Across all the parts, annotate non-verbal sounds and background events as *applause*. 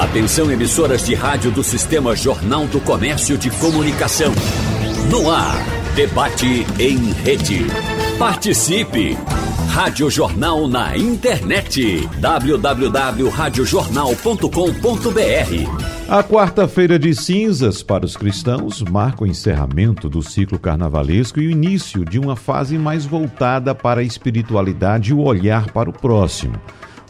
Atenção emissoras de rádio do Sistema Jornal do Comércio de Comunicação. No ar, debate em rede. Participe! Rádio Jornal na internet. www.radiojornal.com.br A quarta-feira de cinzas para os cristãos marca o encerramento do ciclo carnavalesco e o início de uma fase mais voltada para a espiritualidade e o olhar para o próximo.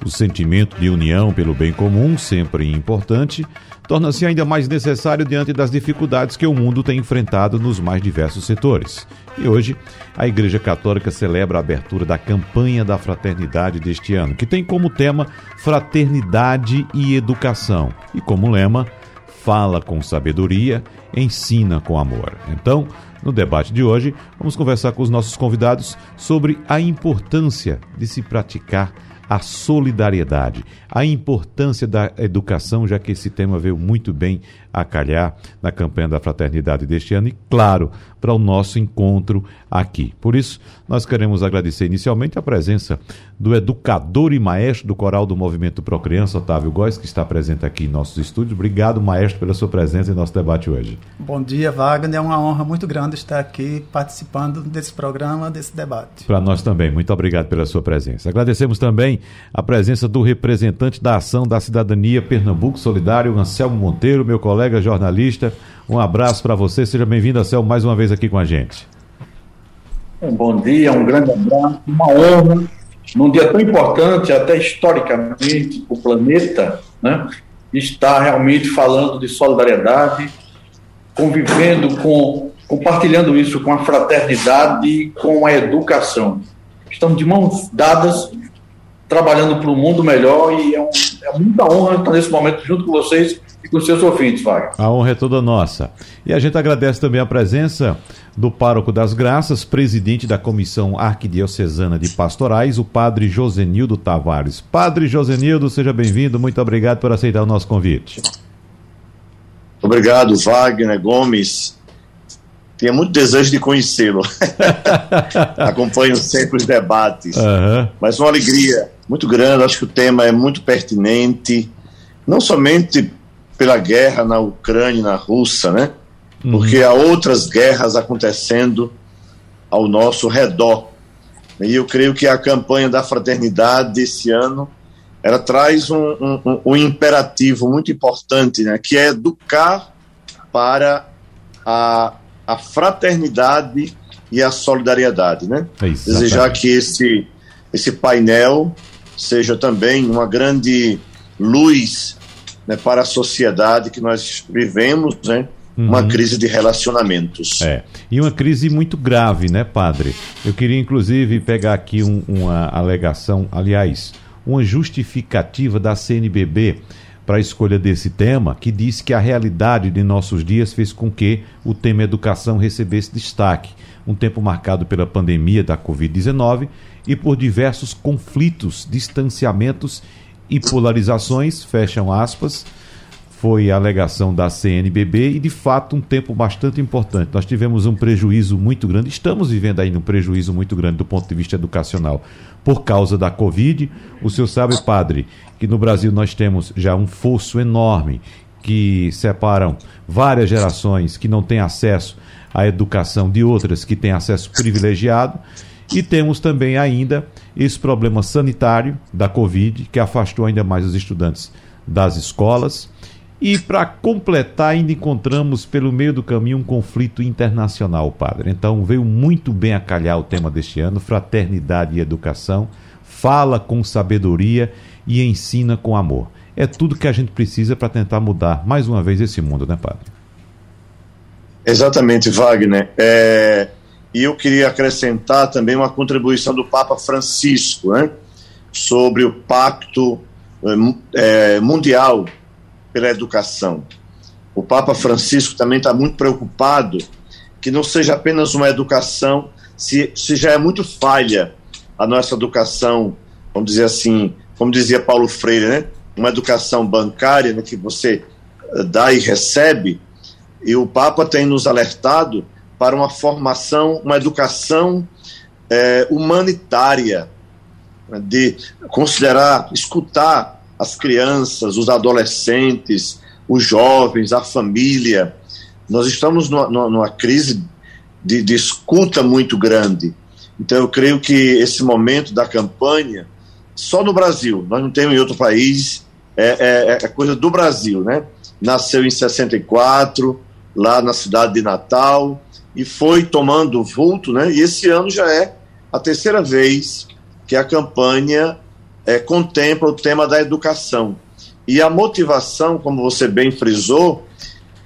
O sentimento de união pelo bem comum, sempre importante, torna-se ainda mais necessário diante das dificuldades que o mundo tem enfrentado nos mais diversos setores. E hoje, a Igreja Católica celebra a abertura da campanha da fraternidade deste ano, que tem como tema Fraternidade e Educação e como lema Fala com sabedoria, ensina com amor. Então, no debate de hoje, vamos conversar com os nossos convidados sobre a importância de se praticar a solidariedade, a importância da educação, já que esse tema veio muito bem a calhar na campanha da fraternidade deste ano e, claro, para o nosso encontro aqui. Por isso, nós queremos agradecer inicialmente a presença do educador e maestro do coral do Movimento Pro Criança, Otávio Góes, que está presente aqui em nossos estúdios. Obrigado, maestro, pela sua presença em nosso debate hoje. Bom dia, Wagner. É uma honra muito grande estar aqui participando desse programa, desse debate. Para nós também. Muito obrigado pela sua presença. Agradecemos também a presença do representante da Ação da Cidadania Pernambuco Solidário, Anselmo Monteiro, meu colega jornalista. Um abraço para você. Seja bem-vindo, Anselmo, mais uma vez aqui com a gente. Bom dia, um grande abraço, uma honra. Num dia tão importante, até historicamente, o planeta, né, está realmente falando de solidariedade, convivendo com, compartilhando isso com a fraternidade e com a educação. Estamos de mãos dadas trabalhando para um mundo melhor e é, um, é muita honra estar nesse momento junto com vocês e com os seus ouvintes, Wagner. A honra é toda nossa. E a gente agradece também a presença do Pároco das Graças, presidente da Comissão Arquidiocesana de Pastorais, o padre Josenildo Tavares. Padre Josenildo, seja bem-vindo, muito obrigado por aceitar o nosso convite. Obrigado, Wagner Gomes. Tinha muito desejo de conhecê-lo. *laughs* Acompanho sempre os debates. Uhum. Mas uma alegria muito grande, acho que o tema é muito pertinente, não somente pela guerra na Ucrânia na Rússia, né? Uhum. Porque há outras guerras acontecendo ao nosso redor. E eu creio que a campanha da fraternidade esse ano ela traz um, um, um imperativo muito importante, né? Que é educar para a, a fraternidade e a solidariedade, né? É Desejar que esse, esse painel seja também uma grande luz né, para a sociedade que nós vivemos, né? Uma uhum. crise de relacionamentos. É. E uma crise muito grave, né, padre? Eu queria, inclusive, pegar aqui um, uma alegação, aliás, uma justificativa da CNBB para a escolha desse tema, que diz que a realidade de nossos dias fez com que o tema educação recebesse destaque. Um tempo marcado pela pandemia da Covid-19 e por diversos conflitos, distanciamentos e polarizações, fecham aspas, foi a alegação da CNBB e de fato um tempo bastante importante. Nós tivemos um prejuízo muito grande, estamos vivendo ainda um prejuízo muito grande do ponto de vista educacional por causa da Covid. O senhor sabe, padre, que no Brasil nós temos já um fosso enorme que separam várias gerações que não têm acesso à educação de outras que têm acesso privilegiado e temos também ainda esse problema sanitário da Covid, que afastou ainda mais os estudantes das escolas. E para completar, ainda encontramos pelo meio do caminho um conflito internacional, padre. Então veio muito bem a calhar o tema deste ano: fraternidade e educação. Fala com sabedoria e ensina com amor. É tudo que a gente precisa para tentar mudar mais uma vez esse mundo, né, padre? Exatamente, Wagner. É, e eu queria acrescentar também uma contribuição do Papa Francisco, né, sobre o Pacto é, Mundial pela Educação. O Papa Francisco também está muito preocupado que não seja apenas uma educação, se, se já é muito falha a nossa educação, vamos dizer assim, como dizia Paulo Freire, né, uma educação bancária, né, que você dá e recebe, e o Papa tem nos alertado para uma formação, uma educação é, humanitária, de considerar, escutar as crianças, os adolescentes, os jovens, a família. Nós estamos numa, numa crise de, de escuta muito grande. Então, eu creio que esse momento da campanha, só no Brasil, nós não temos em outro país, é, é, é coisa do Brasil, né? Nasceu em 64, lá na cidade de Natal, e foi tomando vulto, né? E esse ano já é a terceira vez que a campanha é, contempla o tema da educação. E a motivação, como você bem frisou,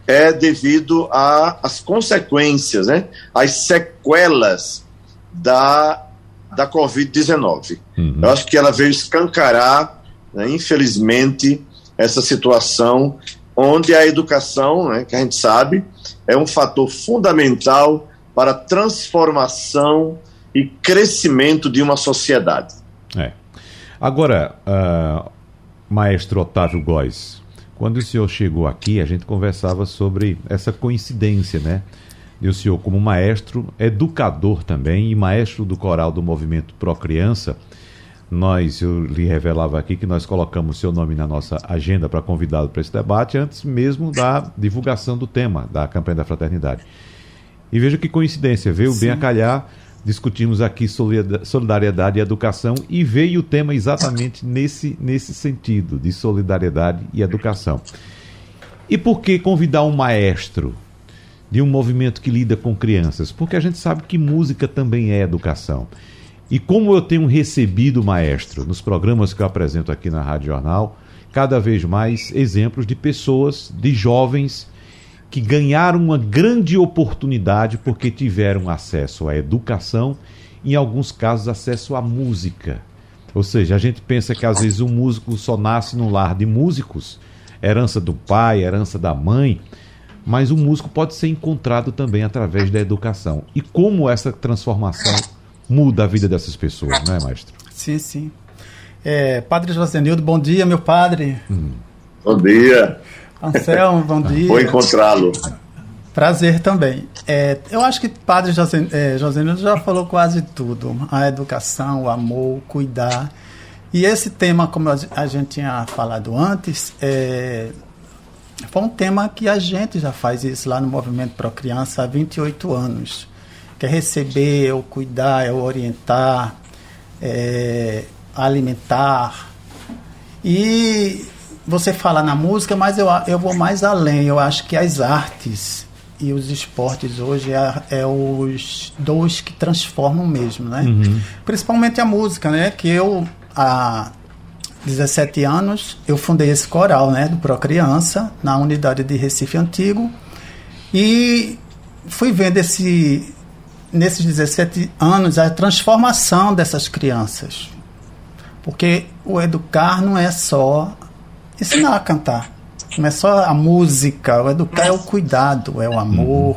é devido às consequências, né? As sequelas da, da Covid-19. Uhum. Eu acho que ela veio escancarar, né, infelizmente, essa situação onde a educação, né, que a gente sabe, é um fator fundamental para a transformação e crescimento de uma sociedade. É. Agora, uh, maestro Otávio Góes, quando o senhor chegou aqui, a gente conversava sobre essa coincidência, né? E o senhor, como maestro, educador também e maestro do coral do movimento Pro Criança, nós, eu lhe revelava aqui que nós colocamos seu nome na nossa agenda para convidá-lo para esse debate antes mesmo da divulgação do tema da campanha da fraternidade. E veja que coincidência, veio Sim. bem a calhar, discutimos aqui solidariedade e educação e veio o tema exatamente nesse, nesse sentido, de solidariedade e educação. E por que convidar um maestro de um movimento que lida com crianças? Porque a gente sabe que música também é educação. E como eu tenho recebido, maestro, nos programas que eu apresento aqui na Rádio Jornal, cada vez mais exemplos de pessoas, de jovens que ganharam uma grande oportunidade porque tiveram acesso à educação, em alguns casos acesso à música. Ou seja, a gente pensa que às vezes um músico só nasce num lar de músicos, herança do pai, herança da mãe, mas o músico pode ser encontrado também através da educação. E como essa transformação muda a vida dessas pessoas, né, maestro? Sim, sim. É, padre Josenildo, bom dia, meu padre. Hum. Bom dia. Anselmo, bom dia. Vou encontrá-lo. Prazer também. É, eu acho que Padre José, é, Josenildo já falou quase tudo. A educação, o amor, o cuidar. E esse tema, como a gente tinha falado antes, é, foi um tema que a gente já faz isso lá no Movimento Pro Criança há 28 anos que é receber, é o cuidar, é o orientar, é alimentar. E você fala na música, mas eu, eu vou mais além. Eu acho que as artes e os esportes hoje é, é os dois que transformam mesmo, né? Uhum. Principalmente a música, né? Que eu, há 17 anos, eu fundei esse coral, né? Do Pro Criança, na unidade de Recife Antigo. E fui vendo esse, nesses 17 anos, a transformação dessas crianças. Porque o educar não é só ensinar a cantar. Não é só a música. O educar é o cuidado, é o amor,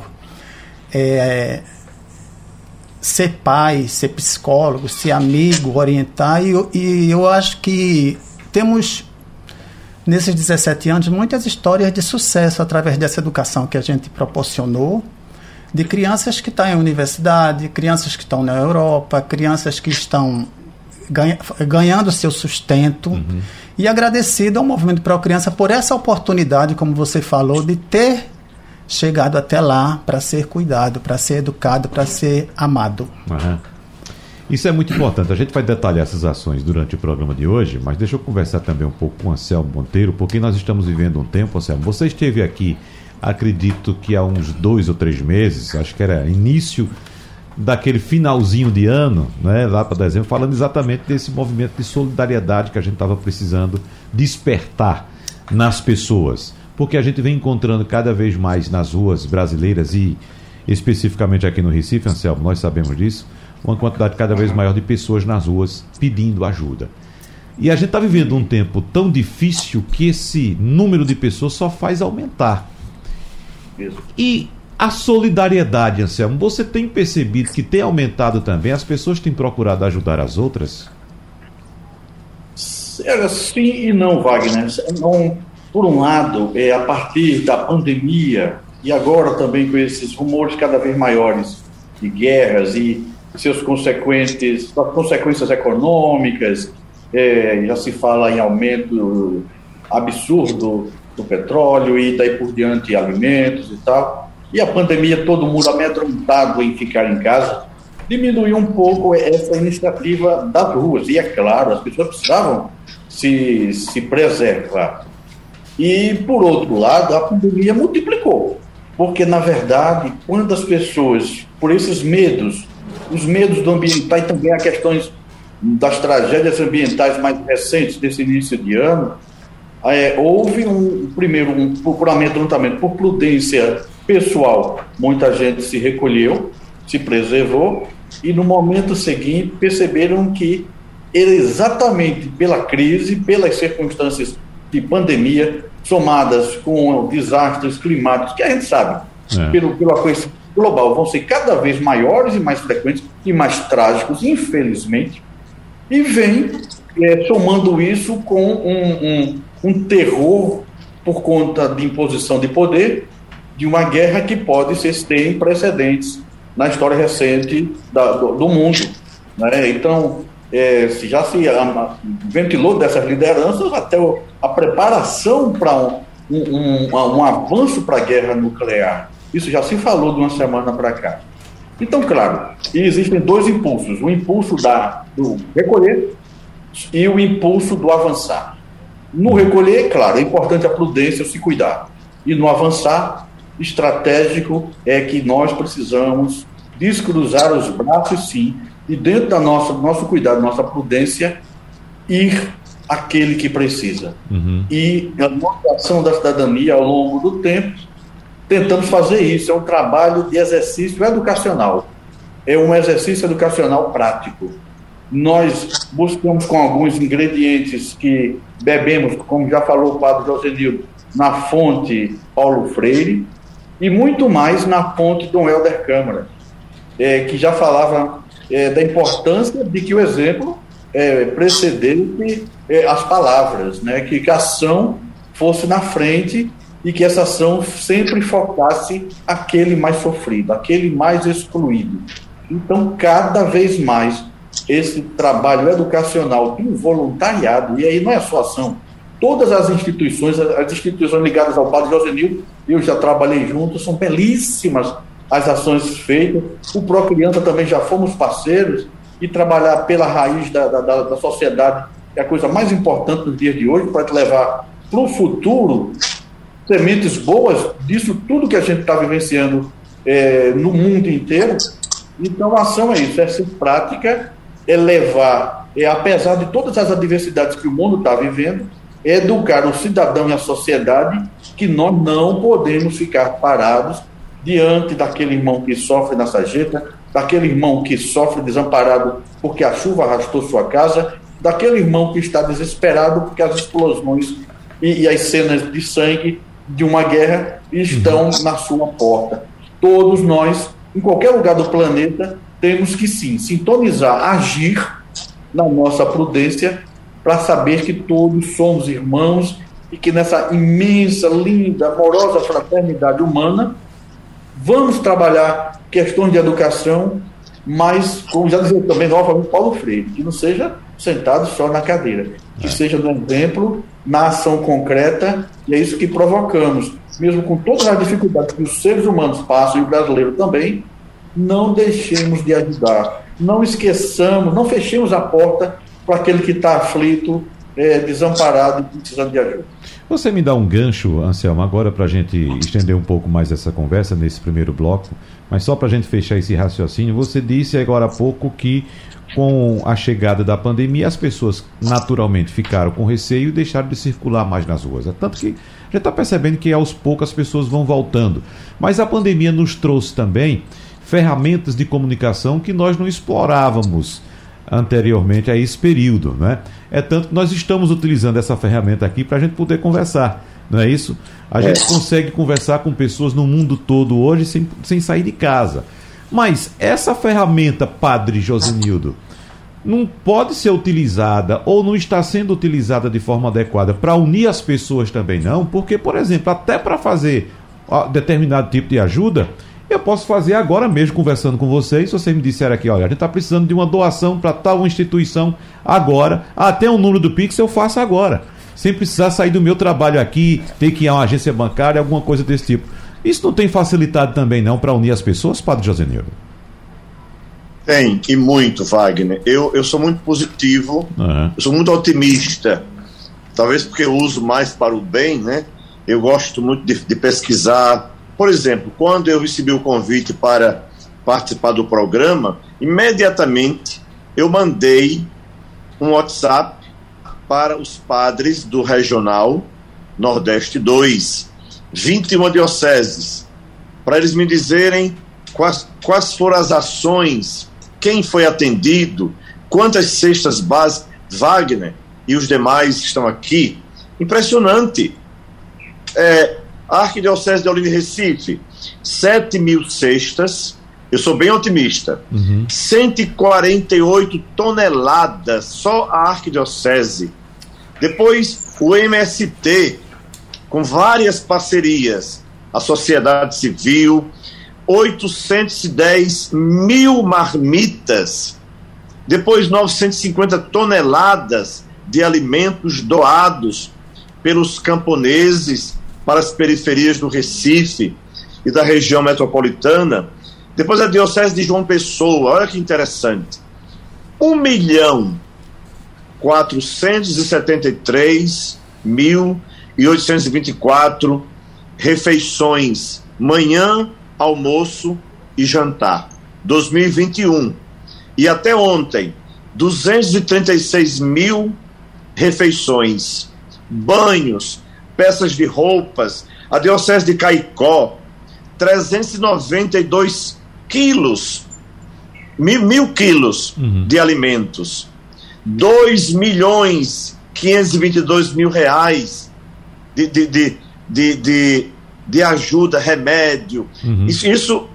é ser pai, ser psicólogo, ser amigo, orientar. E, e eu acho que temos nesses 17 anos muitas histórias de sucesso através dessa educação que a gente proporcionou de crianças que estão em universidade, crianças que estão na Europa, crianças que estão ganha, ganhando seu sustento. Uhum. E agradecido ao Movimento Pro Criança por essa oportunidade, como você falou, de ter chegado até lá para ser cuidado, para ser educado, para ser amado. Uhum. Isso é muito importante. A gente vai detalhar essas ações durante o programa de hoje, mas deixa eu conversar também um pouco com o Anselmo Monteiro, porque nós estamos vivendo um tempo, Anselmo. Você esteve aqui acredito que há uns dois ou três meses, acho que era início daquele finalzinho de ano, né, lá para dezembro, falando exatamente desse movimento de solidariedade que a gente estava precisando despertar nas pessoas. Porque a gente vem encontrando cada vez mais nas ruas brasileiras e especificamente aqui no Recife, Anselmo, nós sabemos disso, uma quantidade cada vez maior de pessoas nas ruas pedindo ajuda. E a gente está vivendo um tempo tão difícil que esse número de pessoas só faz aumentar. Isso. E a solidariedade, Anselmo, você tem percebido que tem aumentado também? As pessoas têm procurado ajudar as outras? Sim e não, Wagner. Não, por um lado, é, a partir da pandemia e agora também com esses rumores cada vez maiores de guerras e seus consequentes, consequências econômicas é, já se fala em aumento absurdo do petróleo e daí por diante alimentos e tal. E a pandemia, todo mundo amedrontado em ficar em casa, diminuiu um pouco essa iniciativa das ruas. E é claro, as pessoas precisavam se, se preservar. E, por outro lado, a pandemia multiplicou. Porque, na verdade, quando as pessoas, por esses medos, os medos do ambiental e também as questões das tragédias ambientais mais recentes desse início de ano, é, houve um primeiro um procuramento amedrontamento por prudência pessoal. Muita gente se recolheu, se preservou e no momento seguinte perceberam que exatamente pela crise, pelas circunstâncias de pandemia, somadas com desastres climáticos, que a gente sabe, é. pelo, pelo aquecimento global, vão ser cada vez maiores e mais frequentes e mais trágicos, infelizmente, e vem é, somando isso com um, um, um terror por conta de imposição de poder, de uma guerra que pode ser sem precedentes na história recente da, do, do, mundo. Né? Então, é, já se ventilou dessas lideranças até o, a preparação para um, um, um, um, avanço para a guerra nuclear. Isso já se falou de uma semana para cá. Então, claro, existem dois impulsos: o impulso da, do recolher e o impulso do avançar. No recolher, claro, é importante a prudência, se cuidar. E no avançar, estratégico é que nós precisamos descruzar os braços, sim, e dentro da nossa, nosso cuidado, nossa prudência, ir aquele que precisa. Uhum. E a demonstração da cidadania ao longo do tempo, tentamos fazer isso. É um trabalho de exercício educacional. É um exercício educacional prático. Nós buscamos com alguns ingredientes que bebemos, como já falou o padre Josenildo, na fonte Paulo Freire, e muito mais na fonte Dom Helder Câmara, é, que já falava é, da importância de que o exemplo é, precedesse é, as palavras, né? que, que a ação fosse na frente e que essa ação sempre focasse aquele mais sofrido, aquele mais excluído. Então, cada vez mais, esse trabalho educacional do voluntariado, e aí não é só ação, todas as instituições, as instituições ligadas ao Padre Josenil, eu já trabalhei junto, são belíssimas as ações feitas. O Procriança também já fomos parceiros e trabalhar pela raiz da, da, da sociedade é a coisa mais importante nos dias de hoje para levar para o futuro sementes boas disso tudo que a gente está vivenciando é, no mundo inteiro. Então, a ação é isso, é ser prática, é levar, é, apesar de todas as adversidades que o mundo está vivendo, educar o cidadão e a sociedade que nós não podemos ficar parados diante daquele irmão que sofre na sarjeta, daquele irmão que sofre desamparado porque a chuva arrastou sua casa, daquele irmão que está desesperado porque as explosões e, e as cenas de sangue de uma guerra estão uhum. na sua porta. Todos nós, em qualquer lugar do planeta, temos que sim sintonizar, agir na nossa prudência para saber que todos somos irmãos e que nessa imensa, linda, amorosa fraternidade humana vamos trabalhar questões de educação, mas, como já dizia também novamente Paulo Freire, que não seja sentado só na cadeira, que é. seja no exemplo, na ação concreta, e é isso que provocamos. Mesmo com todas as dificuldades que os seres humanos passam, e o brasileiro também, não deixemos de ajudar. Não esqueçamos, não fechemos a porta para aquele que está aflito, é, desamparado e precisando de ajuda. Você me dá um gancho, Anselmo, agora para a gente estender um pouco mais essa conversa nesse primeiro bloco, mas só para a gente fechar esse raciocínio, você disse agora há pouco que com a chegada da pandemia as pessoas naturalmente ficaram com receio e deixaram de circular mais nas ruas. É tanto que já está percebendo que aos poucos as pessoas vão voltando. Mas a pandemia nos trouxe também ferramentas de comunicação que nós não explorávamos anteriormente a esse período. Né? É tanto que nós estamos utilizando essa ferramenta aqui para a gente poder conversar, não é isso? A gente consegue conversar com pessoas no mundo todo hoje sem, sem sair de casa. Mas essa ferramenta, Padre Josenildo, não pode ser utilizada ou não está sendo utilizada de forma adequada para unir as pessoas também não, porque, por exemplo, até para fazer determinado tipo de ajuda, Eu posso fazer agora mesmo, conversando com vocês. Se vocês me disserem aqui, olha, a gente está precisando de uma doação para tal instituição agora, até o número do Pix eu faço agora. Sem precisar sair do meu trabalho aqui, ter que ir a uma agência bancária, alguma coisa desse tipo. Isso não tem facilitado também não para unir as pessoas, Padre José Nilo? Tem, e muito, Wagner. Eu, eu sou muito positivo, uhum. eu sou muito otimista. Talvez porque eu uso mais para o bem, né? Eu gosto muito de, de pesquisar. Por exemplo, quando eu recebi o convite para participar do programa, imediatamente eu mandei um WhatsApp para os padres do Regional Nordeste 2, 21 dioceses, para eles me dizerem quais, quais foram as ações quem foi atendido, quantas cestas básicas, Wagner e os demais estão aqui. Impressionante. É, a Arquidiocese de Olinda e Recife, 7 mil cestas, eu sou bem otimista. Uhum. 148 toneladas, só a Arquidiocese. Depois, o MST, com várias parcerias, a sociedade civil, 810 mil marmitas, depois 950 toneladas de alimentos doados pelos camponeses para as periferias do Recife e da região metropolitana. Depois a Diocese de João Pessoa, olha que interessante. 1 milhão 473 mil e 824 refeições manhã, almoço e jantar. 2021. E até ontem, 236 mil refeições, banhos, peças de roupas. A Diocese de Caicó, 392 quilos, mil, mil quilos uhum. de alimentos. 2 milhões 522 mil reais de, de, de, de, de de ajuda, remédio. Uhum. Isso, isso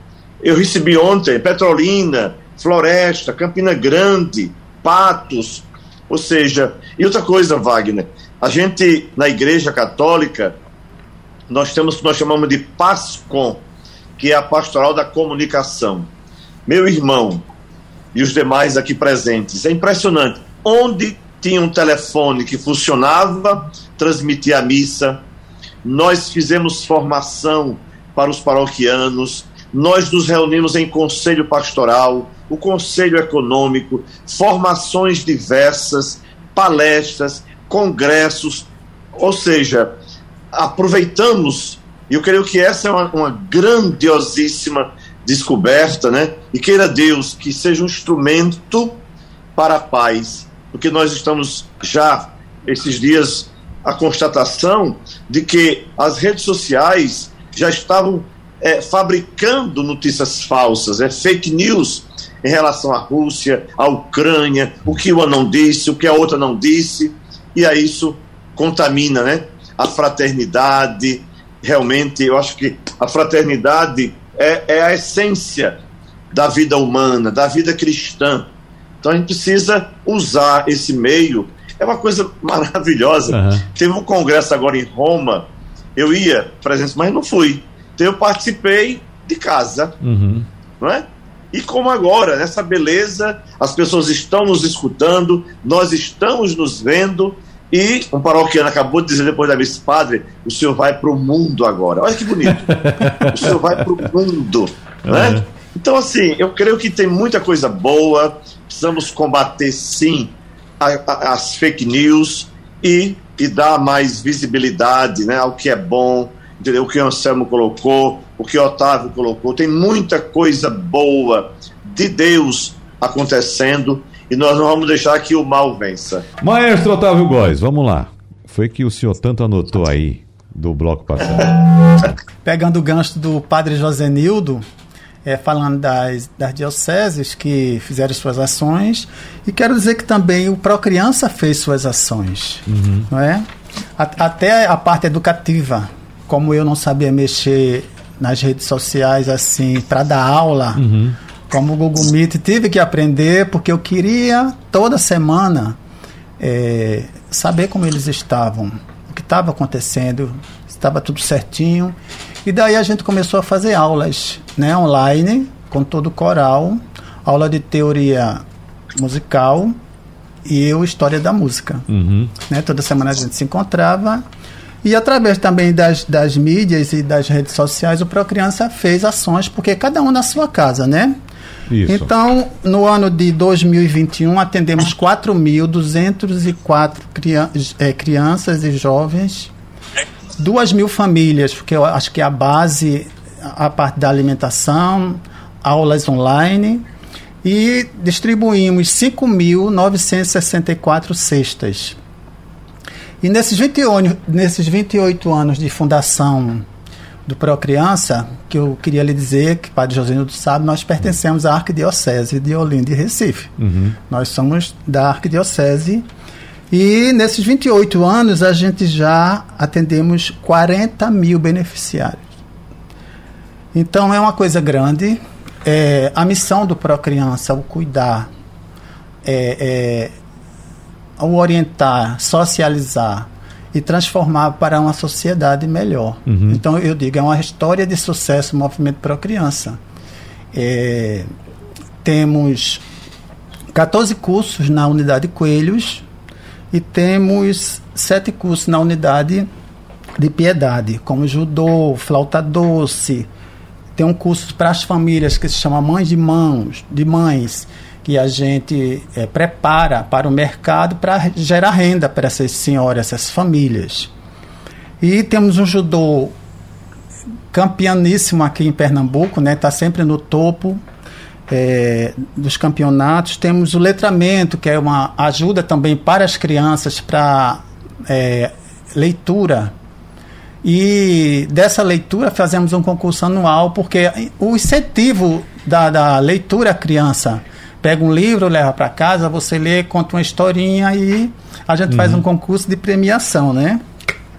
eu recebi ontem, Petrolina, Floresta, Campina Grande, Patos, ou seja, e outra coisa, Wagner, a gente na Igreja Católica nós temos o que nós chamamos de PASCOM, que é a Pastoral da Comunicação. Meu irmão e os demais aqui presentes, é impressionante. Onde tinha um telefone que funcionava, transmitia a missa, nós fizemos formação para os paroquianos, nós nos reunimos em conselho pastoral, o conselho econômico, formações diversas, palestras, congressos, ou seja, aproveitamos, e eu creio que essa é uma, uma grandiosíssima descoberta, né? E queira Deus que seja um instrumento para a paz, porque nós estamos já esses dias a constatação de que as redes sociais já estavam é, fabricando notícias falsas, é, fake news em relação à Rússia, à Ucrânia, o que uma não disse, o que a outra não disse, e aí isso contamina né, a fraternidade. Realmente, eu acho que a fraternidade é, é a essência da vida humana, da vida cristã. Então a gente precisa usar esse meio é uma coisa *laughs* maravilhosa. Uhum. Teve um congresso agora em Roma, eu ia presença, mas não fui. Então eu participei de casa, uhum. não é? E como agora, nessa beleza, as pessoas estão nos escutando, nós estamos nos vendo, e um paroquiano acabou de dizer depois da missa, padre, o senhor vai para o mundo agora. Olha que bonito. *laughs* o senhor vai para o mundo, né? Uhum. Então, assim, eu creio que tem muita coisa boa, precisamos combater, sim, a, a, as fake news e, e dar mais visibilidade né, ao que é bom, entendeu? o que o Anselmo colocou, o que o Otávio colocou. Tem muita coisa boa de Deus acontecendo e nós não vamos deixar que o mal vença. Maestro Otávio Góes, vamos lá. Foi que o senhor tanto anotou aí do bloco passado. Pegando o gancho do padre Josenildo, é, falando das, das dioceses que fizeram suas ações, e quero dizer que também o Procriança fez suas ações, uhum. não é? A, até a parte educativa, como eu não sabia mexer nas redes sociais assim para dar aula, uhum. como o Google Meet tive que aprender porque eu queria toda semana é, saber como eles estavam, o que estava acontecendo, estava tudo certinho. E daí a gente começou a fazer aulas né, online, com todo o coral, aula de teoria musical e eu história da música. Uhum. Né, toda semana a gente se encontrava. E através também das, das mídias e das redes sociais, o Procriança fez ações, porque cada um na sua casa, né? Isso. Então, no ano de 2021, atendemos 4.204 crian é, crianças e jovens, 2 mil famílias, porque eu acho que a base, a parte da alimentação, aulas online, e distribuímos 5.964 cestas. E nesses 28, nesses 28 anos de fundação do Procriança, que eu queria lhe dizer, que Padre Josenildo sabe, nós pertencemos à Arquidiocese de Olinda e Recife. Uhum. Nós somos da Arquidiocese e nesses 28 anos a gente já atendemos 40 mil beneficiários. Então é uma coisa grande. É, a missão do Procriança, o cuidar, é, é, o orientar, socializar, e transformar para uma sociedade melhor. Uhum. Então, eu digo, é uma história de sucesso o movimento Pro Criança. É, temos 14 cursos na unidade Coelhos e temos sete cursos na unidade de piedade, como judô, flauta doce. Tem um curso para as famílias que se chama Mães de Mãos, de Mães, que a gente é, prepara para o mercado para gerar renda para essas senhoras, essas famílias. E temos um judô campeoníssimo aqui em Pernambuco, né? Está sempre no topo é, dos campeonatos. Temos o letramento, que é uma ajuda também para as crianças para é, leitura. E dessa leitura fazemos um concurso anual, porque o incentivo da, da leitura à criança pega um livro, leva para casa, você lê, conta uma historinha e a gente uhum. faz um concurso de premiação, né?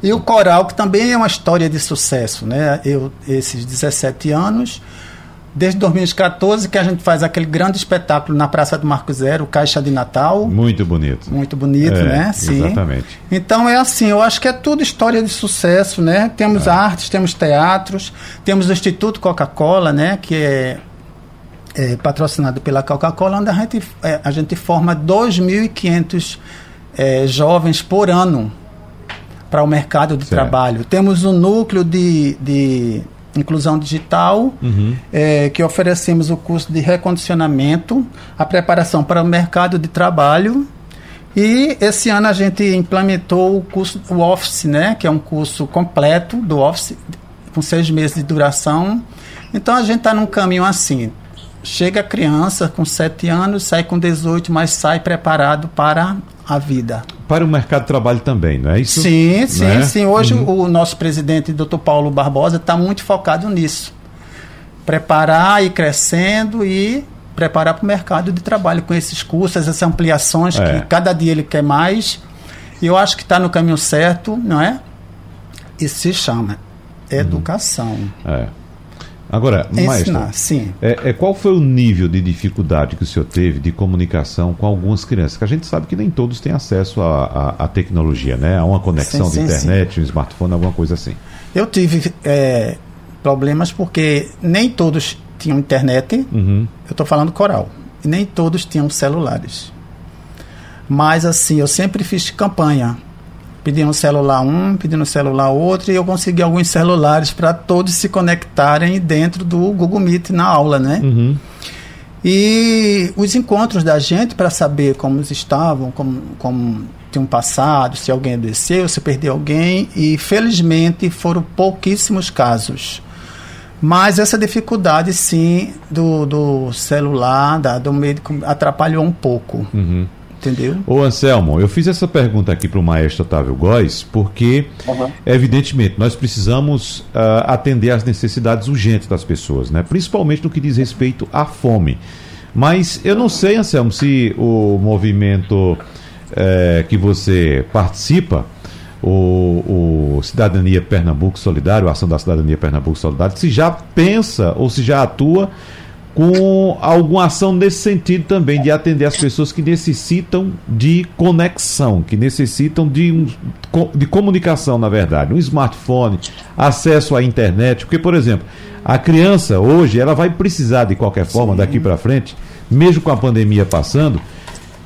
E o coral, que também é uma história de sucesso, né? Eu, esses 17 anos, desde 2014 que a gente faz aquele grande espetáculo na Praça do Marco Zero, Caixa de Natal. Muito bonito. Muito bonito, é, né? Sim. Exatamente. Então é assim, eu acho que é tudo história de sucesso, né? Temos é. artes, temos teatros, temos o Instituto Coca-Cola, né? Que é é, patrocinado pela Coca-Cola, onde a gente, é, a gente forma 2.500 é, jovens por ano para o mercado de certo. trabalho. Temos um núcleo de, de inclusão digital, uhum. é, que oferecemos o curso de recondicionamento, a preparação para o mercado de trabalho. E esse ano a gente implementou o curso o Office, né, que é um curso completo do Office, com seis meses de duração. Então a gente está num caminho assim chega a criança com 7 anos, sai com 18, mas sai preparado para a vida. Para o mercado de trabalho também, não é isso? Sim, sim, é? sim. Hoje uhum. o nosso presidente, Dr. Paulo Barbosa, está muito focado nisso. Preparar e crescendo e preparar para o mercado de trabalho com esses cursos, essas ampliações é. que cada dia ele quer mais. E eu acho que está no caminho certo, não é? E se chama educação. Uhum. É. Agora, Ensinar, maestro, sim. É, é, qual foi o nível de dificuldade que o senhor teve de comunicação com algumas crianças? Que a gente sabe que nem todos têm acesso à tecnologia, né? A uma conexão sim, sim, de internet, sim. um smartphone, alguma coisa assim. Eu tive é, problemas porque nem todos tinham internet. Uhum. Eu estou falando coral. E nem todos tinham celulares. Mas assim, eu sempre fiz campanha pedindo celular um, pedindo celular outro, e eu consegui alguns celulares para todos se conectarem dentro do Google Meet na aula, né? Uhum. E os encontros da gente para saber como estavam, como, como tinham passado, se alguém adoeceu, se perdeu alguém, e felizmente foram pouquíssimos casos. Mas essa dificuldade, sim, do, do celular, da, do médico, atrapalhou um pouco. Uhum. Entendeu? Ô Anselmo, eu fiz essa pergunta aqui para o maestro Otávio Góes, porque, uhum. evidentemente, nós precisamos uh, atender às necessidades urgentes das pessoas, né? principalmente no que diz respeito à fome. Mas eu não sei, Anselmo, se o movimento é, que você participa, o, o, Cidadania Pernambuco Solidário, a ação da Cidadania Pernambuco Solidário, se já pensa ou se já atua com alguma ação nesse sentido também, de atender as pessoas que necessitam de conexão, que necessitam de, um, de comunicação, na verdade, um smartphone, acesso à internet. Porque, por exemplo, a criança hoje ela vai precisar, de qualquer forma, Sim. daqui para frente, mesmo com a pandemia passando,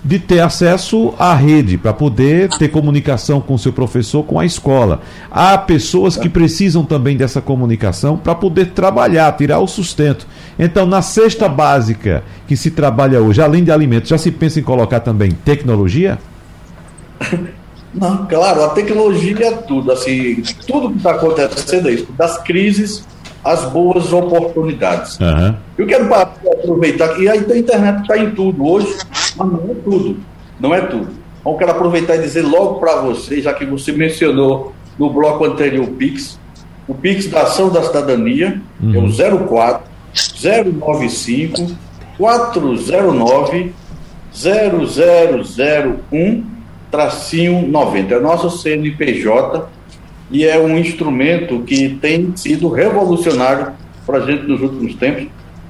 de ter acesso à rede para poder ter comunicação com o seu professor, com a escola. Há pessoas que precisam também dessa comunicação para poder trabalhar, tirar o sustento. Então, na cesta básica que se trabalha hoje, além de alimentos, já se pensa em colocar também tecnologia? *laughs* Não, claro, a tecnologia é tudo. Assim, tudo que está acontecendo é isso. Das crises as boas oportunidades. Uhum. Eu quero aproveitar, e aí a internet está em tudo hoje, mas não é tudo. Não é tudo. Então, eu quero aproveitar e dizer logo para você, já que você mencionou no bloco anterior o Pix, o Pix da Ação da Cidadania uhum. é o 04 095 409 0001 tracinho 90. É nosso CNPJ e é um instrumento que tem sido revolucionário para a gente nos últimos tempos.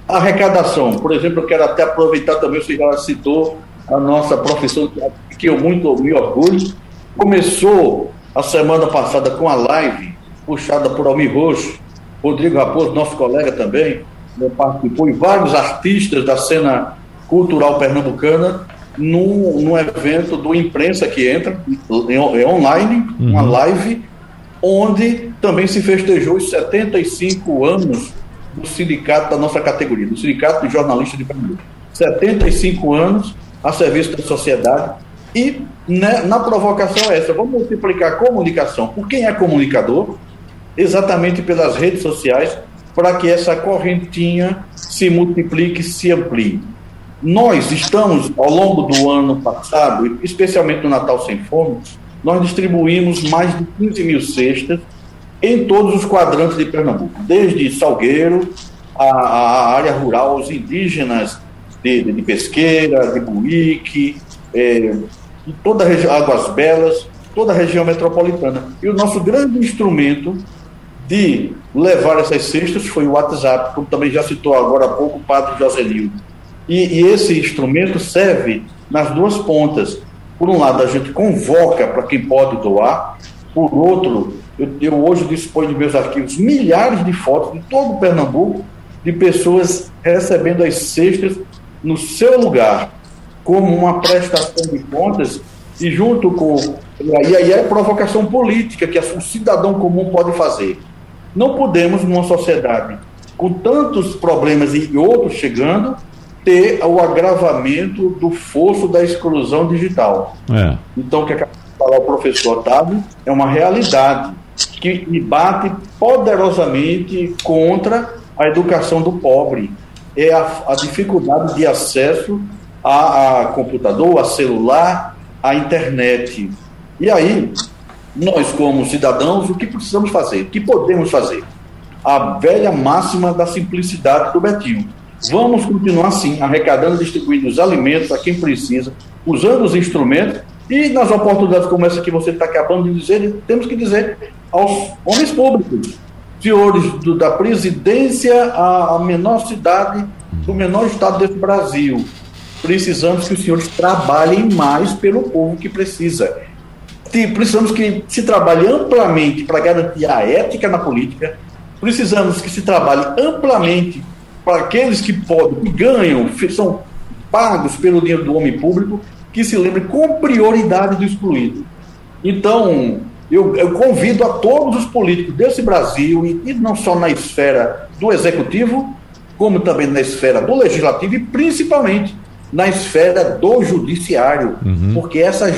Arrecadação, por exemplo, eu quero até aproveitar também, você já citou a nossa profissão, que eu muito me orgulho, começou a semana passada com a live puxada por Almir Roxo, Rodrigo Raposo, nosso colega também, né, participou, e vários artistas da cena cultural pernambucana, num, num evento do Imprensa que entra, é online, uhum. uma live, onde também se festejou os 75 anos do sindicato da nossa categoria, do Sindicato de Jornalistas de Pernambuco. 75 anos a serviço da sociedade e né, na provocação essa, vamos multiplicar a comunicação por quem é comunicador, exatamente pelas redes sociais, para que essa correntinha se multiplique, se amplie. Nós estamos, ao longo do ano passado, especialmente no Natal Sem Fome, nós distribuímos mais de 15 mil cestas em todos os quadrantes de Pernambuco, desde Salgueiro, a, a área rural, os indígenas de, de, de Pesqueira, de Buíque, é, e toda a região, Águas Belas, toda a região metropolitana. E o nosso grande instrumento de levar essas cestas foi o WhatsApp, como também já citou agora há pouco o padre Joselildo. E, e esse instrumento serve nas duas pontas. Por um lado, a gente convoca para quem pode doar, por outro, eu, eu hoje disponho de meus arquivos milhares de fotos de todo o Pernambuco de pessoas recebendo as cestas no seu lugar, como uma prestação de contas, e junto com. E aí é provocação política que o cidadão comum pode fazer. Não podemos, numa sociedade com tantos problemas e outros chegando, ter o agravamento do fosso da exclusão digital. É. Então, o que acaba de falar o professor Otávio é uma realidade que bate poderosamente contra a educação do pobre. É a, a dificuldade de acesso a, a computador, a celular, a internet. E aí, nós, como cidadãos, o que precisamos fazer? O que podemos fazer? A velha máxima da simplicidade do Betinho Vamos continuar assim, arrecadando e distribuindo os alimentos a quem precisa, usando os instrumentos e nas oportunidades como essa que você está acabando de dizer, temos que dizer aos homens públicos, senhores do, da presidência à, menor cidade, do menor estado desse Brasil, precisamos que os senhores trabalhem mais pelo povo que precisa. Precisamos que se trabalhe amplamente para garantir a ética na política, precisamos que se trabalhe amplamente para aqueles que podem, que ganham, são pagos pelo dinheiro do homem público, que se lembrem com prioridade do excluído. Então, eu, eu convido a todos os políticos desse Brasil, e, e não só na esfera do executivo, como também na esfera do legislativo e principalmente na esfera do judiciário, uhum. porque essa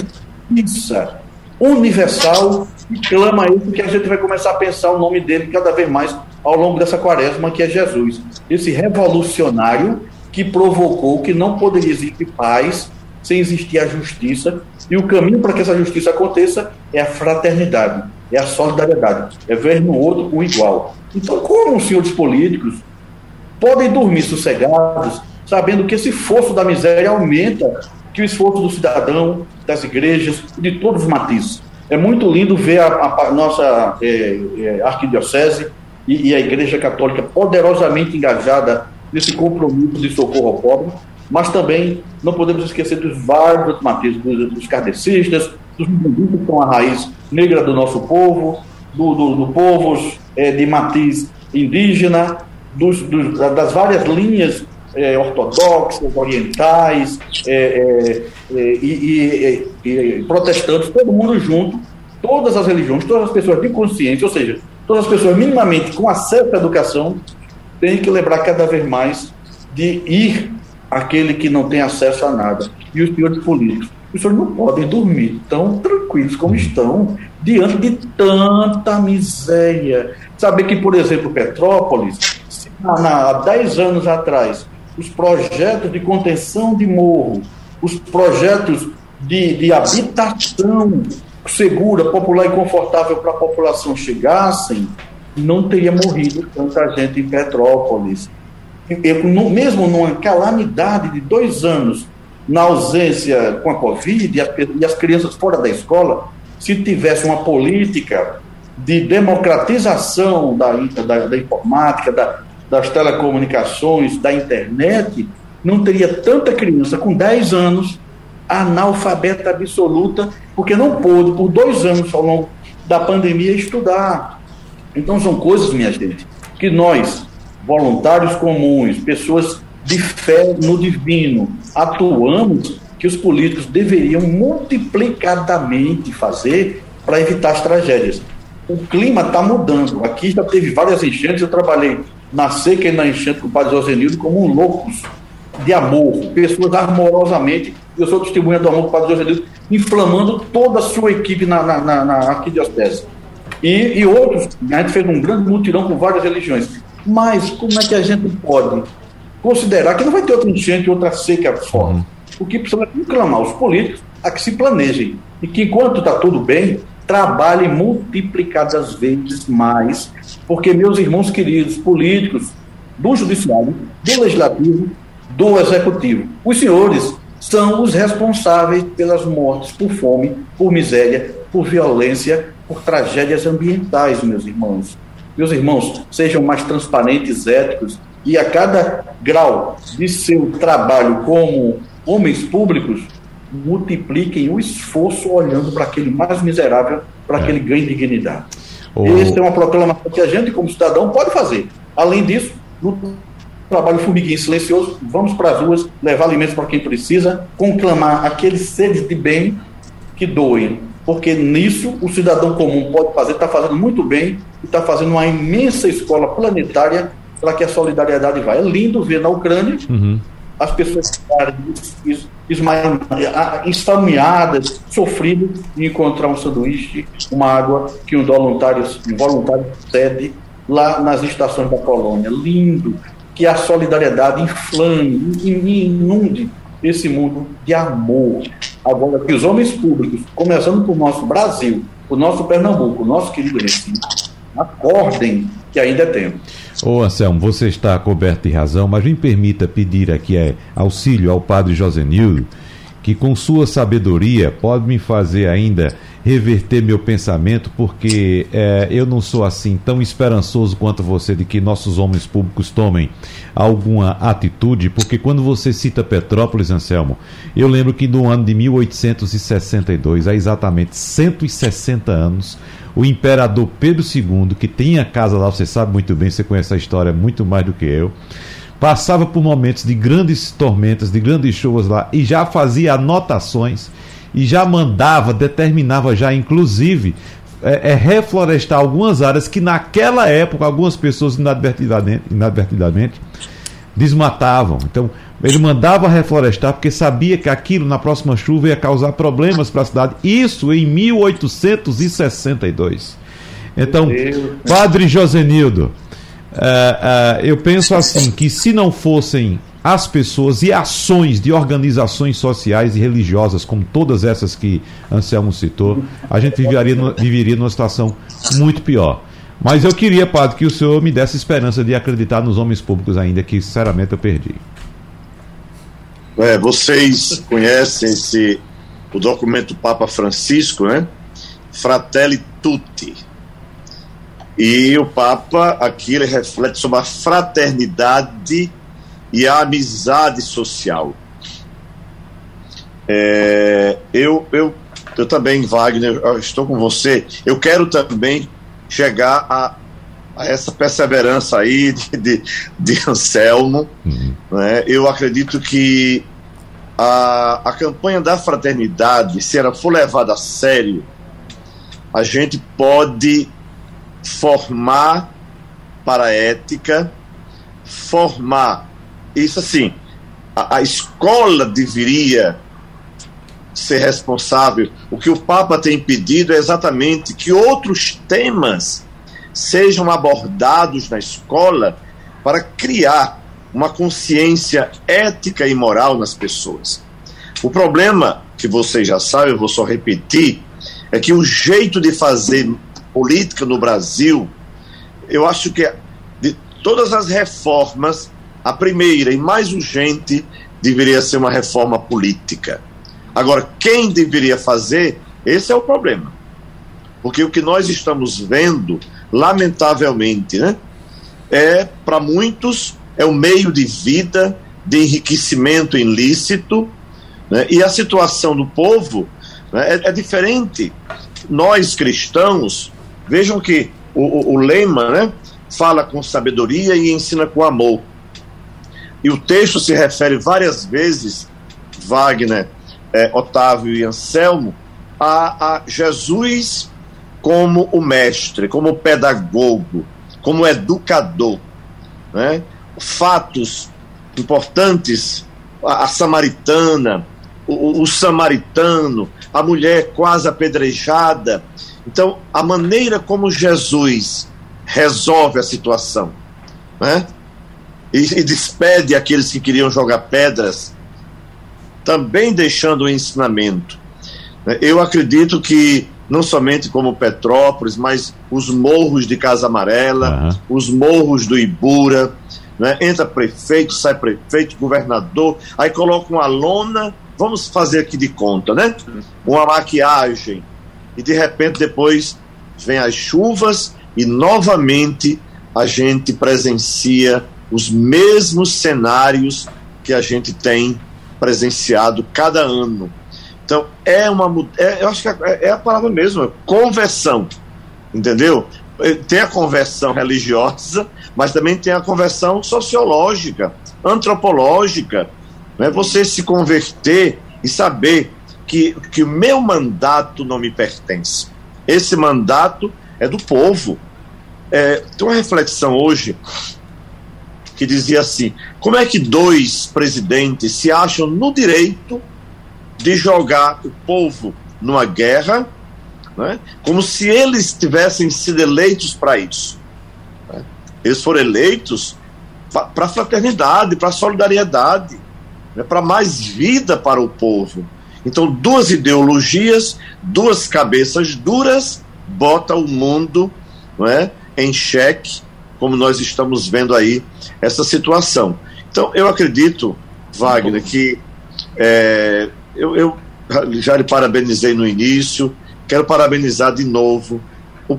justiça universal clama isso que a gente vai começar a pensar o nome dele cada vez mais ao longo dessa quaresma, que é Jesus. Esse revolucionário que provocou que não poderia existir paz sem existir a justiça. E o caminho para que essa justiça aconteça é a fraternidade, é a solidariedade, é ver no outro o igual. Então, como os senhores políticos podem dormir sossegados, sabendo que esse esforço da miséria aumenta que o esforço do cidadão, das igrejas, de todos os matizes. É muito lindo ver a, a, a nossa é, é, arquidiocese e, e, a Igreja Católica poderosamente engajada desse compromisso de socorro ao pobre, mas também não podemos esquecer dos vários matizes, dos, dos kardecistas, dos que estão a raiz negra do nosso povo, do, do, do povos é, de matiz indígena, dos, dos, das várias linhas é, ortodoxas, orientais é e, e, e, protestantes, todo mundo junto, todas as religiões, todas as pessoas de consciência, ou seja, todas as pessoas minimamente com acesso à educação, têm que lembrar cada vez mais de ir aquele que não tem acesso a nada. E os senhores políticos, os senhores não podem dormir tão tranquilos como estão diante de tanta miséria. Saber que, por exemplo, Petrópolis, há 10 anos atrás, os projetos de contenção de morro, os projetos de, de habitação segura, popular e confortável para a população chegassem, não teria morrido tanta gente em Petrópolis. Eu, mesmo numa calamidade de dois anos, na ausência com a Covid e as, e as crianças fora da escola, se tivesse uma política de democratização da, da, da informática, da, das telecomunicações, da internet, não teria tanta criança com 10 anos analfabeta absoluta, porque não pôde, por dois anos ao longo da pandemia, estudar. Então, são coisas, minha gente, que nós, voluntários comuns, pessoas de fé no divino, atuamos que os políticos deveriam multiplicadamente fazer para evitar as tragédias. O clima está mudando. Aqui já teve várias enchentes. Eu trabalhei na seca e na enchente com o padre Josenildo como um loucos de amor, pessoas amorosamente. Eu sou testemunha do amor do padre Josenildo, inflamando toda a sua equipe na, na, na, na arquidiocese. E, e outros, a gente fez um grande mutirão com várias religiões. Mas como é que a gente pode considerar que não vai ter outra enchente, outra seca forte? Uhum. O que precisa é conclamar os políticos a que se planejem e que, enquanto está tudo bem, trabalhem multiplicadas vezes mais, porque, meus irmãos queridos, políticos do Judiciário, do Legislativo, do Executivo, os senhores são os responsáveis pelas mortes por fome, por miséria, por violência, por tragédias ambientais, meus irmãos. Meus irmãos, sejam mais transparentes, éticos, e a cada grau de seu trabalho como homens públicos, multipliquem o esforço olhando para aquele mais miserável, para é. que ele ganhe dignidade. Oh. Essa é uma proclamação que a gente, como cidadão, pode fazer. Além disso, no trabalho formiguinho silencioso, vamos para as ruas, levar alimentos para quem precisa, conclamar aqueles seres de bem que doem. Porque nisso o cidadão comum pode fazer, está fazendo muito bem e está fazendo uma imensa escola planetária para que a solidariedade vá. É lindo ver na Ucrânia uhum as pessoas ficarem esfameadas, sofridas, e encontrar um sanduíche, uma água que um voluntário, um voluntário cede lá nas estações da colônia. Lindo que a solidariedade inflame e inunde esse mundo de amor. Agora, que os homens públicos, começando por nosso Brasil, o nosso Pernambuco, o nosso querido Recife, acordem que ainda é tempo. Ô Anselmo, você está coberto de razão, mas me permita pedir aqui é, auxílio ao padre Josenildo, que com sua sabedoria pode me fazer ainda reverter meu pensamento, porque é, eu não sou assim tão esperançoso quanto você de que nossos homens públicos tomem alguma atitude, porque quando você cita Petrópolis, Anselmo, eu lembro que no ano de 1862, há exatamente 160 anos, o imperador Pedro II, que tem a casa lá, você sabe muito bem, você conhece a história muito mais do que eu, passava por momentos de grandes tormentas, de grandes chuvas lá e já fazia anotações e já mandava, determinava já, inclusive, é, é, reflorestar algumas áreas que naquela época algumas pessoas inadvertidamente, inadvertidamente desmatavam. Então, ele mandava reflorestar porque sabia que aquilo na próxima chuva ia causar problemas para a cidade. Isso em 1862. Então, Padre Josenildo, uh, uh, eu penso assim que se não fossem as pessoas e ações de organizações sociais e religiosas, como todas essas que Anselmo citou, a gente viveria, viveria numa situação muito pior. Mas eu queria, Padre, que o senhor me desse esperança de acreditar nos homens públicos ainda, que sinceramente eu perdi. É, vocês conhecem esse, o documento do Papa Francisco, né? Fratelli Tutti. E o Papa aqui ele reflete sobre a fraternidade e a amizade social. É, eu, eu, eu também, Wagner, eu estou com você. Eu quero também chegar a, a essa perseverança aí de, de, de Anselmo. Uhum. Né? Eu acredito que a, a campanha da fraternidade, se ela for levada a sério, a gente pode formar para a ética, formar. Isso assim, a, a escola deveria ser responsável. O que o Papa tem pedido é exatamente que outros temas sejam abordados na escola para criar uma consciência ética e moral nas pessoas. O problema, que vocês já sabem, eu vou só repetir, é que o jeito de fazer política no Brasil, eu acho que de todas as reformas, a primeira e mais urgente deveria ser uma reforma política. Agora, quem deveria fazer, esse é o problema. Porque o que nós estamos vendo, lamentavelmente, né, é para muitos é o um meio de vida, de enriquecimento ilícito, né, e a situação do povo né, é, é, diferente. Nós cristãos, vejam que o, o, o lema né, fala com sabedoria e ensina com amor. E o texto se refere várias vezes, Wagner, é, Otávio e Anselmo, a, a Jesus como o mestre, como o pedagogo, como educador. Né? Fatos importantes, a, a samaritana, o, o, samaritano, a mulher quase apedrejada. Então, a maneira como Jesus resolve a situação né? E, e despede aqueles que queriam jogar pedras também deixando o ensinamento. Eu acredito que não somente como Petrópolis, mas os morros de Casa Amarela, uhum. os morros do Ibura, né? entra prefeito, sai prefeito, governador, aí coloca uma lona, vamos fazer aqui de conta, né? Uma maquiagem, e de repente depois vem as chuvas e novamente a gente presencia os mesmos cenários que a gente tem presenciado cada ano. Então, é uma. É, eu acho que é, é a palavra mesmo, é conversão. Entendeu? É, tem a conversão religiosa, mas também tem a conversão sociológica, antropológica. Né? Você se converter e saber que, que o meu mandato não me pertence. Esse mandato é do povo. É, tem uma reflexão hoje que dizia assim: como é que dois presidentes se acham no direito de jogar o povo numa guerra, né, como se eles tivessem sido eleitos para isso? Né? Eles foram eleitos para a fraternidade, para a solidariedade, né, para mais vida para o povo. Então, duas ideologias, duas cabeças duras, bota o mundo não é, em xeque como nós estamos vendo aí essa situação. Então, eu acredito, Wagner, que é, eu, eu, já lhe parabenizei no início, quero parabenizar de novo. O,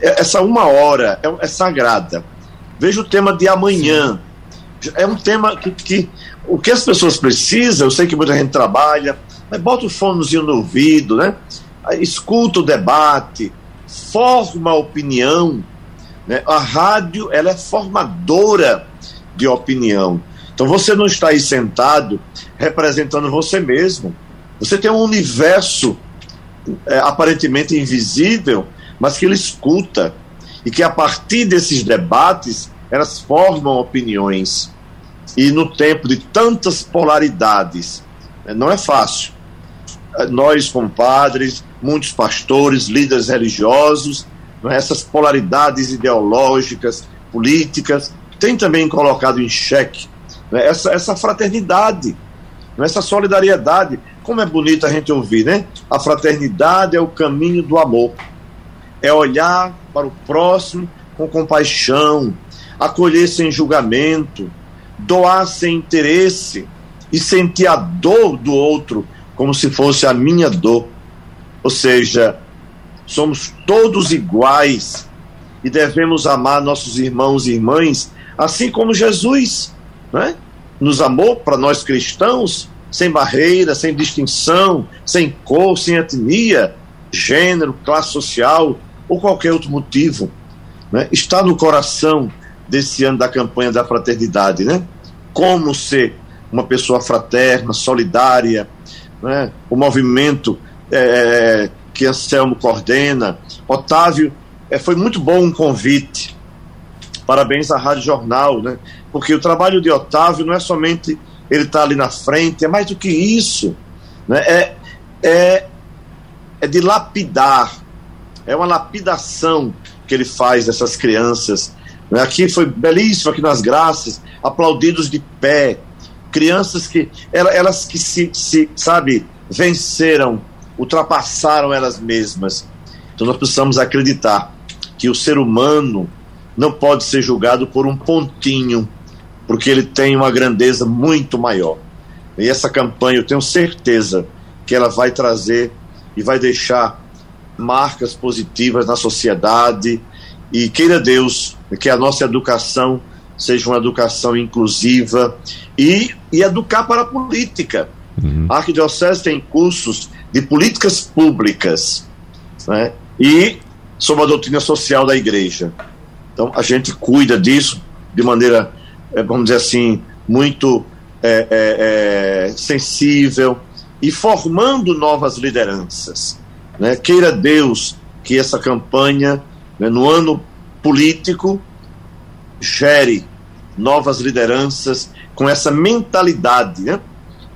essa uma hora é, é, sagrada. Veja o tema de amanhã. É um tema que, que, o que as pessoas precisam, eu sei que muita gente trabalha, mas bota o fonezinho no ouvido, né? escuta o debate, forma a opinião né? A rádio ela é formadora de opinião. Então você não está aí sentado representando você mesmo. Você tem um universo é, aparentemente invisível, mas que ele escuta e que a partir desses debates elas formam opiniões. E no tempo de tantas polaridades, né, não é fácil. Nós, como padres, muitos pastores, líderes religiosos, é? essas polaridades ideológicas, políticas, tem também colocado em xeque né? essa, essa fraternidade, né? essa solidariedade. Como é bonito a gente ouvir, né? A fraternidade é o caminho do amor, é olhar para o próximo com compaixão, acolher sem julgamento, doar sem interesse e sentir a dor do outro como se fosse a minha dor. Ou seja, somos todos iguais e devemos amar nossos irmãos e irmãs, assim como Jesus, né? nos amou para nós cristãos, sem barreira, sem distinção, sem cor, sem etnia, gênero, classe social ou qualquer outro motivo. Né? Está no coração desse ano da campanha da fraternidade, né? Como ser uma pessoa fraterna, solidária, né? o movimento é, que Anselmo coordena. Otávio, é, foi muito bom um convite. Parabéns à Rádio Jornal, né? porque o trabalho de Otávio não é somente ele estar tá ali na frente, é mais do que isso. Né? É, é, é de lapidar, é uma lapidação que ele faz dessas crianças. Né? Aqui foi belíssimo, aqui nas graças, aplaudidos de pé, crianças que elas que se, se sabe venceram, ultrapassaram elas mesmas. Então nós precisamos acreditar que o ser humano não pode ser julgado por um pontinho, porque ele tem uma grandeza muito maior. E essa campanha, eu tenho certeza que ela vai trazer e vai deixar marcas positivas na sociedade. E queira Deus que a nossa educação seja uma educação inclusiva e, e educar para a política. Uhum. A Arquidiocese tem cursos de políticas públicas né, e sobre a doutrina social da igreja. Então, a gente cuida disso de maneira, eh, vamos dizer assim, muito é, é, é, sensível e formando novas lideranças. Né? Queira Deus que essa campanha, né, no ano político, gere novas lideranças com essa mentalidade né,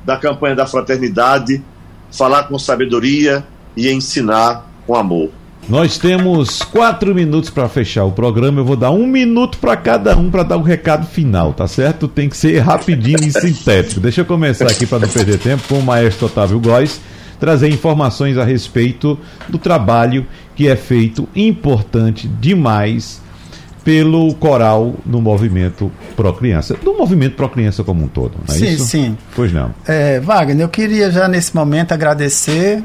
da campanha da fraternidade, falar com sabedoria e ensinar com amor. Nós temos quatro minutos para fechar o programa. Eu vou dar um minuto para cada um para dar o recado final, tá certo? Tem que ser rapidinho e sintético. Deixa eu começar aqui para não perder tempo com o maestro Otávio Góes, trazer informações a respeito do trabalho que é feito importante demais pelo coral no movimento Pro Criança, do movimento Pro Criança como um todo, não é sim, isso? Sim, sim. Pois não. É, Wagner, eu queria já nesse momento agradecer.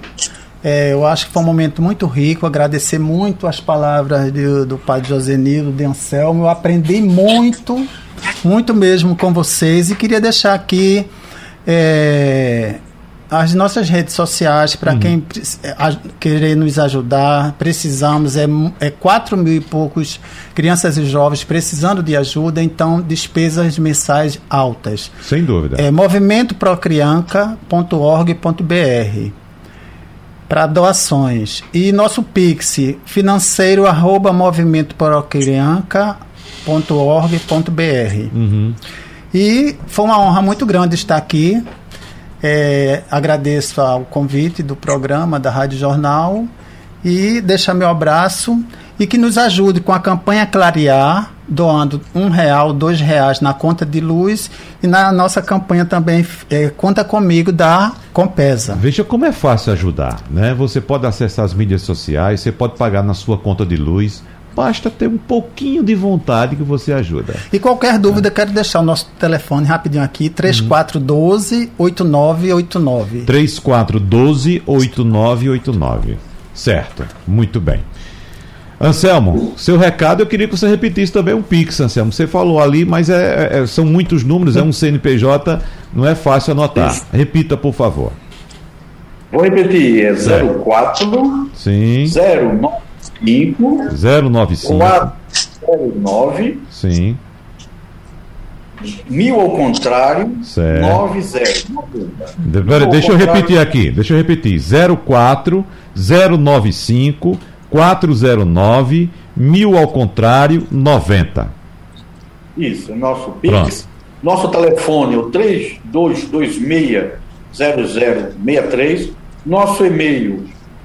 É, eu acho que foi um momento muito rico, agradecer muito as palavras de, do padre Josenildo, de Anselmo. Eu aprendi muito, muito mesmo com vocês e queria deixar aqui é, as nossas redes sociais, para uhum. quem a, querer nos ajudar, precisamos, é, é 4 mil e poucos crianças e jovens precisando de ajuda, então despesas mensais altas. Sem dúvida. É movimentoprocrianca.org.br para doações. E nosso Pix, financeiro arroba movimentoprocrianca.org.br. Uhum. E foi uma honra muito grande estar aqui é, agradeço ao convite do programa da Rádio Jornal e deixar meu abraço e que nos ajude com a campanha Clarear, doando um real, dois reais na conta de luz e na nossa campanha também é, Conta Comigo da Compesa. Veja como é fácil ajudar, né? Você pode acessar as mídias sociais, você pode pagar na sua conta de luz, Basta ter um pouquinho de vontade que você ajuda. E qualquer dúvida, é. quero deixar o nosso telefone rapidinho aqui: 3412-8989. 3412-8989. Certo, muito bem. Anselmo, seu recado eu queria que você repetisse também um Pix, Anselmo. Você falou ali, mas é, é, são muitos números, é um CNPJ, não é fácil anotar. Repita, por favor. Vou repetir, é 04 Sim. 09 095 409 Sim. Mil ao contrário, certo. 90. Pera, deixa eu repetir aqui, deixa eu repetir. 04 095 409 mil ao contrário, 90. Isso, é nosso Pix. Nosso telefone é o 32260063. Nosso e-mail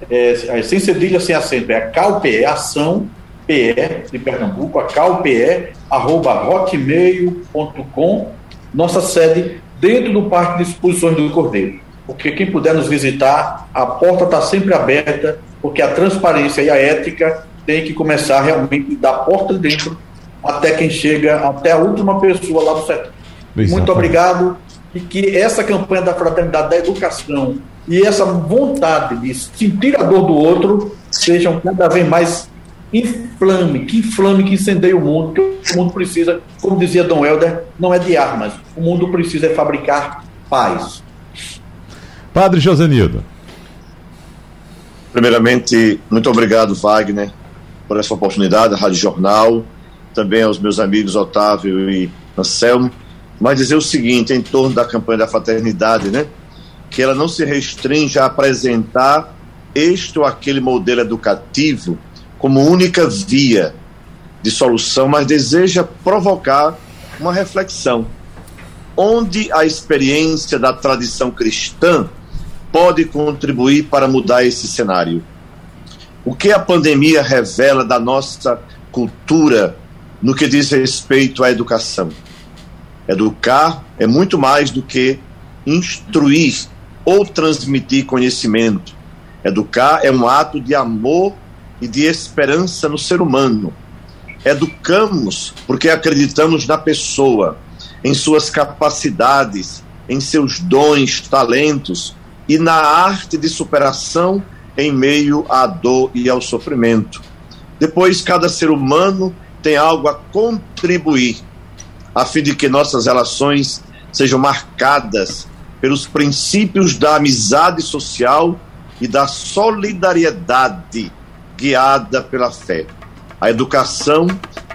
é, sem cedilha, sem acento, é a CalPE, ação PE de Pernambuco, a CalPE, arroba hotmail.com, nossa sede dentro do Parque de Exposições do Cordeiro. Porque quem puder nos visitar, a porta está sempre aberta, porque a transparência e a ética tem que começar realmente da porta de dentro até quem chega, até a última pessoa lá do setor. Muito obrigado e que essa campanha da fraternidade da educação e essa vontade de sentir a dor do outro sejam cada vez mais inflame, que inflame, que incendeie o mundo, que o mundo precisa, como dizia Dom Helder, não é de armas, o mundo precisa é fabricar paz. Padre Josenildo. Primeiramente, muito obrigado, Wagner, por essa oportunidade, a Rádio Jornal, também aos meus amigos Otávio e Anselmo, mas dizer o seguinte em torno da campanha da fraternidade, né? Que ela não se restringe a apresentar este ou aquele modelo educativo como única via de solução, mas deseja provocar uma reflexão. Onde a experiência da tradição cristã pode contribuir para mudar esse cenário? O que a pandemia revela da nossa cultura no que diz respeito à educação? Educar é muito mais do que instruir ou transmitir conhecimento. Educar é um ato de amor e de esperança no ser humano. Educamos porque acreditamos na pessoa, em suas capacidades, em seus dons, talentos e na arte de superação em meio à dor e ao sofrimento. Depois, cada ser humano tem algo a contribuir, a fim de que nossas relações sejam marcadas pelos princípios da amizade social e da solidariedade guiada pela fé. A educação,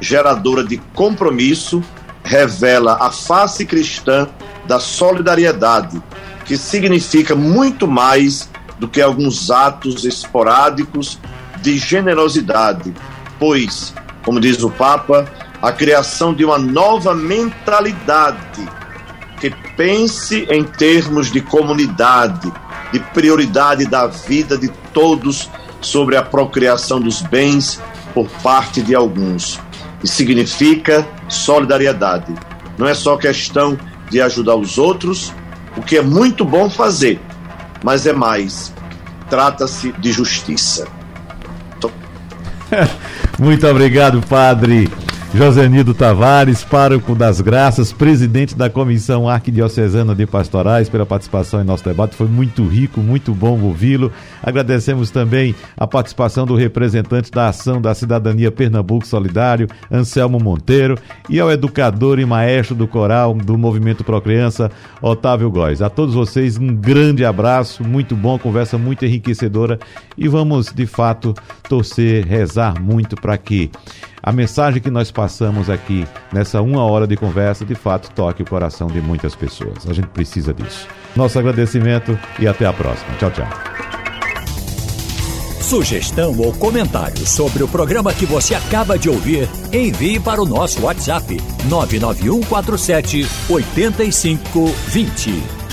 geradora de compromisso, revela a face cristã da solidariedade, que significa muito mais do que alguns atos esporádicos de generosidade, pois, como diz o Papa, a criação de uma nova mentalidade que pense em termos de comunidade, de prioridade da vida de todos sobre a procriação dos bens por parte de alguns. E significa solidariedade. Não é só questão de ajudar os outros, o que é muito bom fazer, mas é mais. Trata-se de justiça. *laughs* muito obrigado, Padre. Josenido Tavares, pároco das Graças, presidente da Comissão Arquidiocesana de Pastorais, pela participação em nosso debate. Foi muito rico, muito bom ouvi-lo. Agradecemos também a participação do representante da Ação da Cidadania Pernambuco Solidário, Anselmo Monteiro, e ao educador e maestro do coral do Movimento Pro Criança, Otávio Góes. A todos vocês, um grande abraço, muito bom, conversa muito enriquecedora e vamos, de fato, torcer, rezar muito para que a mensagem que nós passamos aqui nessa uma hora de conversa de fato toque o coração de muitas pessoas. A gente precisa disso. Nosso agradecimento e até a próxima. Tchau, tchau. Sugestão ou comentário sobre o programa que você acaba de ouvir, envie para o nosso WhatsApp 99147 8520.